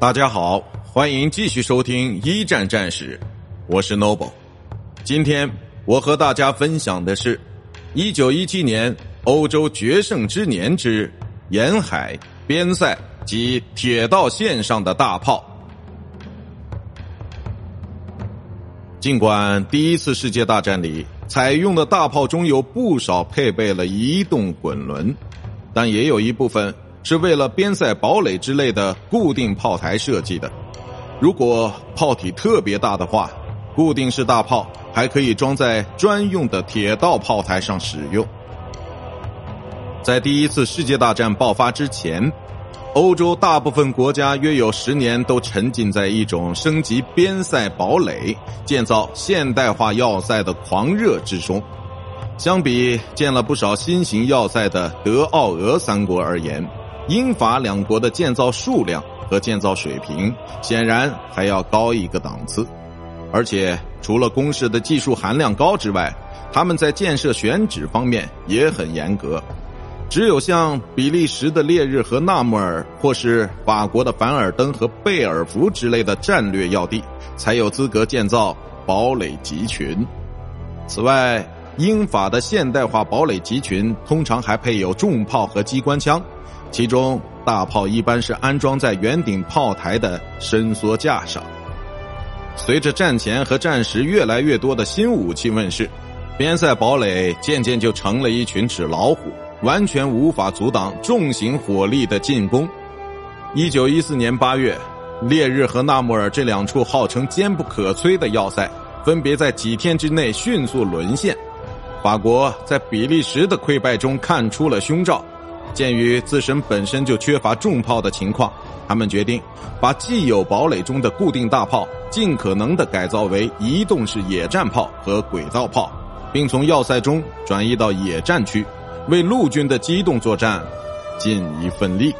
大家好，欢迎继续收听一战战史，我是 Noble。今天我和大家分享的是一九一七年欧洲决胜之年之沿海、边塞及铁道线上的大炮。尽管第一次世界大战里采用的大炮中有不少配备了移动滚轮，但也有一部分是为了边塞堡垒之类的固定炮台设计的。如果炮体特别大的话，固定式大炮还可以装在专用的铁道炮台上使用。在第一次世界大战爆发之前。欧洲大部分国家约有十年都沉浸在一种升级边塞堡垒、建造现代化要塞的狂热之中。相比建了不少新型要塞的德、奥、俄三国而言，英法两国的建造数量和建造水平显然还要高一个档次。而且，除了工事的技术含量高之外，他们在建设选址方面也很严格。只有像比利时的烈日和纳穆尔，或是法国的凡尔登和贝尔福之类的战略要地，才有资格建造堡垒集群。此外，英法的现代化堡垒集群通常还配有重炮和机关枪，其中大炮一般是安装在圆顶炮台的伸缩架上。随着战前和战时越来越多的新武器问世，边塞堡垒渐渐就成了一群纸老虎。完全无法阻挡重型火力的进攻。一九一四年八月，烈日和纳木尔这两处号称坚不可摧的要塞，分别在几天之内迅速沦陷。法国在比利时的溃败中看出了凶兆，鉴于自身本身就缺乏重炮的情况，他们决定把既有堡垒中的固定大炮尽可能的改造为移动式野战炮和轨道炮，并从要塞中转移到野战区。为陆军的机动作战尽一份力。